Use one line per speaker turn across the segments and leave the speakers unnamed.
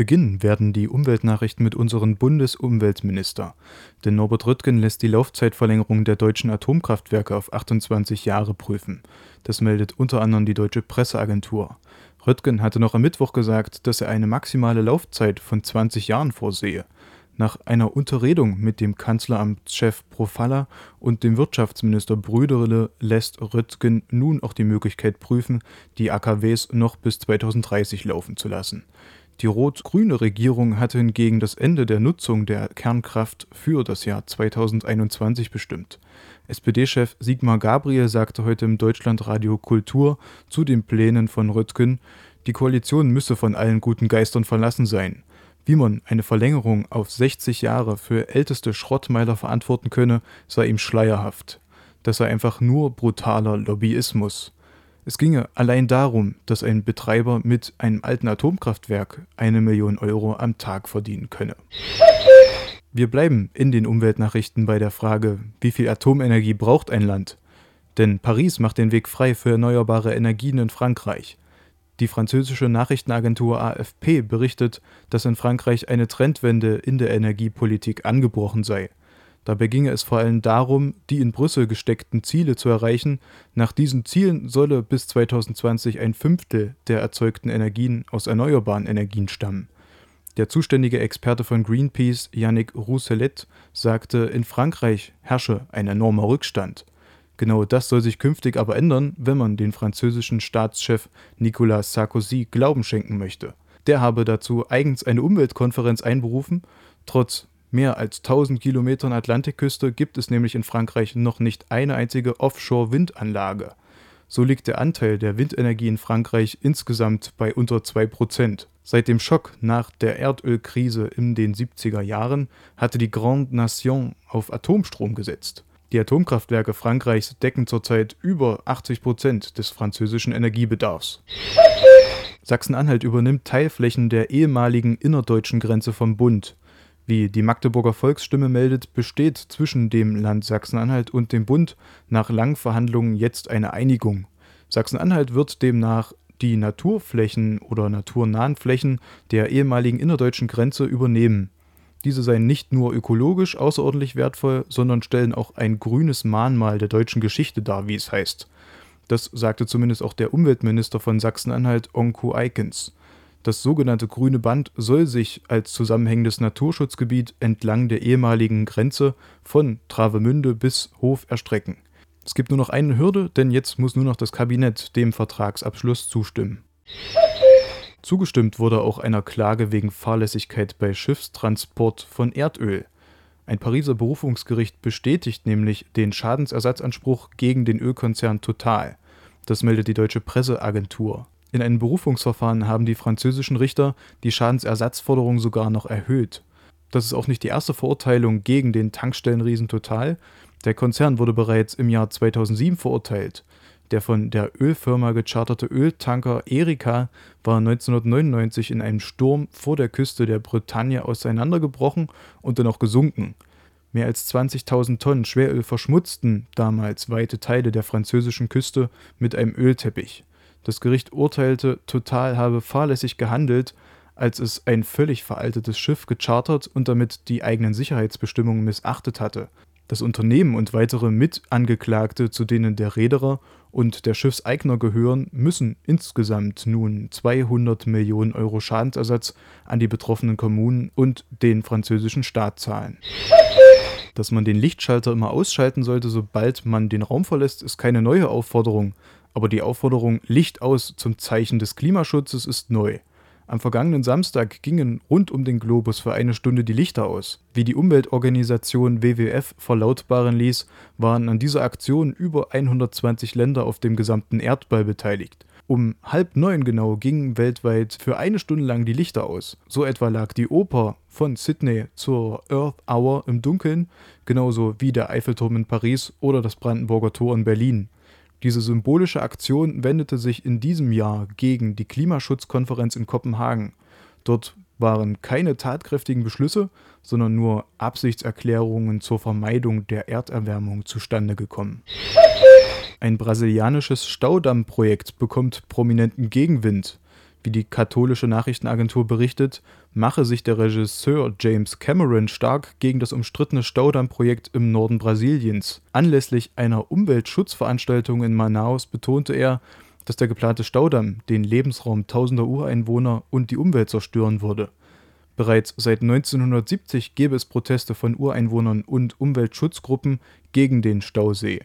Beginnen werden die Umweltnachrichten mit unserem Bundesumweltminister. Denn Norbert Röttgen lässt die Laufzeitverlängerung der deutschen Atomkraftwerke auf 28 Jahre prüfen. Das meldet unter anderem die deutsche Presseagentur. Röttgen hatte noch am Mittwoch gesagt, dass er eine maximale Laufzeit von 20 Jahren vorsehe. Nach einer Unterredung mit dem Kanzleramtschef Profalla und dem Wirtschaftsminister Brüderle lässt Röttgen nun auch die Möglichkeit prüfen, die AKWs noch bis 2030 laufen zu lassen. Die rot-grüne Regierung hatte hingegen das Ende der Nutzung der Kernkraft für das Jahr 2021 bestimmt. SPD-Chef Sigmar Gabriel sagte heute im Deutschlandradio Kultur zu den Plänen von Röttgen, die Koalition müsse von allen guten Geistern verlassen sein. Wie man eine Verlängerung auf 60 Jahre für älteste Schrottmeiler verantworten könne, sei ihm schleierhaft. Das sei einfach nur brutaler Lobbyismus. Es ginge allein darum, dass ein Betreiber mit einem alten Atomkraftwerk eine Million Euro am Tag verdienen könne. Wir bleiben in den Umweltnachrichten bei der Frage, wie viel Atomenergie braucht ein Land? Denn Paris macht den Weg frei für erneuerbare Energien in Frankreich. Die französische Nachrichtenagentur AFP berichtet, dass in Frankreich eine Trendwende in der Energiepolitik angebrochen sei. Dabei ginge es vor allem darum, die in Brüssel gesteckten Ziele zu erreichen. Nach diesen Zielen solle bis 2020 ein Fünftel der erzeugten Energien aus erneuerbaren Energien stammen. Der zuständige Experte von Greenpeace, Yannick Rousselet, sagte, in Frankreich herrsche ein enormer Rückstand. Genau das soll sich künftig aber ändern, wenn man den französischen Staatschef Nicolas Sarkozy Glauben schenken möchte. Der habe dazu eigens eine Umweltkonferenz einberufen. Trotz mehr als 1000 Kilometern Atlantikküste gibt es nämlich in Frankreich noch nicht eine einzige Offshore-Windanlage. So liegt der Anteil der Windenergie in Frankreich insgesamt bei unter 2%. Seit dem Schock nach der Erdölkrise in den 70er Jahren hatte die Grande Nation auf Atomstrom gesetzt. Die Atomkraftwerke Frankreichs decken zurzeit über 80 Prozent des französischen Energiebedarfs. Sachsen-Anhalt übernimmt Teilflächen der ehemaligen innerdeutschen Grenze vom Bund. Wie die Magdeburger Volksstimme meldet, besteht zwischen dem Land Sachsen-Anhalt und dem Bund nach langen Verhandlungen jetzt eine Einigung. Sachsen-Anhalt wird demnach die Naturflächen oder naturnahen Flächen der ehemaligen innerdeutschen Grenze übernehmen. Diese seien nicht nur ökologisch außerordentlich wertvoll, sondern stellen auch ein grünes Mahnmal der deutschen Geschichte dar, wie es heißt. Das sagte zumindest auch der Umweltminister von Sachsen-Anhalt, Onko Eikens. Das sogenannte Grüne Band soll sich als zusammenhängendes Naturschutzgebiet entlang der ehemaligen Grenze von Travemünde bis Hof erstrecken. Es gibt nur noch eine Hürde, denn jetzt muss nur noch das Kabinett dem Vertragsabschluss zustimmen. Zugestimmt wurde auch einer Klage wegen Fahrlässigkeit bei Schiffstransport von Erdöl. Ein Pariser Berufungsgericht bestätigt nämlich den Schadensersatzanspruch gegen den Ölkonzern Total. Das meldet die deutsche Presseagentur. In einem Berufungsverfahren haben die französischen Richter die Schadensersatzforderung sogar noch erhöht. Das ist auch nicht die erste Verurteilung gegen den Tankstellenriesen Total. Der Konzern wurde bereits im Jahr 2007 verurteilt. Der von der Ölfirma gecharterte Öltanker Erika war 1999 in einem Sturm vor der Küste der Bretagne auseinandergebrochen und dann auch gesunken. Mehr als 20.000 Tonnen Schweröl verschmutzten damals weite Teile der französischen Küste mit einem Ölteppich. Das Gericht urteilte, Total habe fahrlässig gehandelt, als es ein völlig veraltetes Schiff gechartert und damit die eigenen Sicherheitsbestimmungen missachtet hatte. Das Unternehmen und weitere Mitangeklagte, zu denen der Reederer und der Schiffseigner gehören, müssen insgesamt nun 200 Millionen Euro Schadensersatz an die betroffenen Kommunen und den französischen Staat zahlen. Dass man den Lichtschalter immer ausschalten sollte, sobald man den Raum verlässt, ist keine neue Aufforderung, aber die Aufforderung Licht aus zum Zeichen des Klimaschutzes ist neu. Am vergangenen Samstag gingen rund um den Globus für eine Stunde die Lichter aus. Wie die Umweltorganisation WWF verlautbaren ließ, waren an dieser Aktion über 120 Länder auf dem gesamten Erdball beteiligt. Um halb neun genau gingen weltweit für eine Stunde lang die Lichter aus. So etwa lag die Oper von Sydney zur Earth Hour im Dunkeln, genauso wie der Eiffelturm in Paris oder das Brandenburger Tor in Berlin. Diese symbolische Aktion wendete sich in diesem Jahr gegen die Klimaschutzkonferenz in Kopenhagen. Dort waren keine tatkräftigen Beschlüsse, sondern nur Absichtserklärungen zur Vermeidung der Erderwärmung zustande gekommen. Ein brasilianisches Staudammprojekt bekommt prominenten Gegenwind. Wie die katholische Nachrichtenagentur berichtet, mache sich der Regisseur James Cameron stark gegen das umstrittene Staudammprojekt im Norden Brasiliens. Anlässlich einer Umweltschutzveranstaltung in Manaus betonte er, dass der geplante Staudamm den Lebensraum tausender Ureinwohner und die Umwelt zerstören würde. Bereits seit 1970 gäbe es Proteste von Ureinwohnern und Umweltschutzgruppen gegen den Stausee.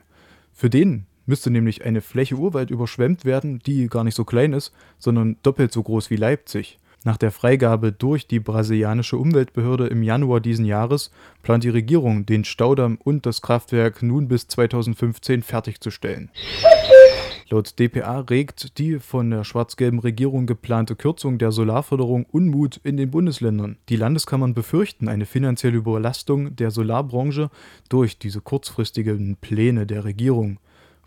Für den müsste nämlich eine Fläche Urwald überschwemmt werden, die gar nicht so klein ist, sondern doppelt so groß wie Leipzig. Nach der Freigabe durch die brasilianische Umweltbehörde im Januar diesen Jahres plant die Regierung, den Staudamm und das Kraftwerk nun bis 2015 fertigzustellen. Laut dpa regt die von der schwarz-gelben Regierung geplante Kürzung der Solarförderung Unmut in den Bundesländern. Die Landeskammern befürchten eine finanzielle Überlastung der Solarbranche durch diese kurzfristigen Pläne der Regierung.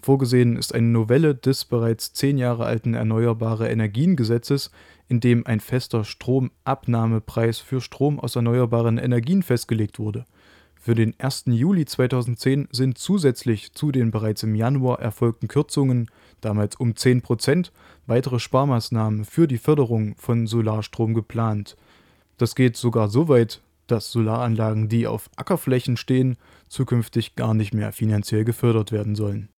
Vorgesehen ist eine Novelle des bereits zehn Jahre alten Erneuerbare Energien-Gesetzes, in dem ein fester Stromabnahmepreis für Strom aus erneuerbaren Energien festgelegt wurde. Für den 1. Juli 2010 sind zusätzlich zu den bereits im Januar erfolgten Kürzungen, damals um 10 Prozent, weitere Sparmaßnahmen für die Förderung von Solarstrom geplant. Das geht sogar so weit, dass Solaranlagen, die auf Ackerflächen stehen, zukünftig gar nicht mehr finanziell gefördert werden sollen.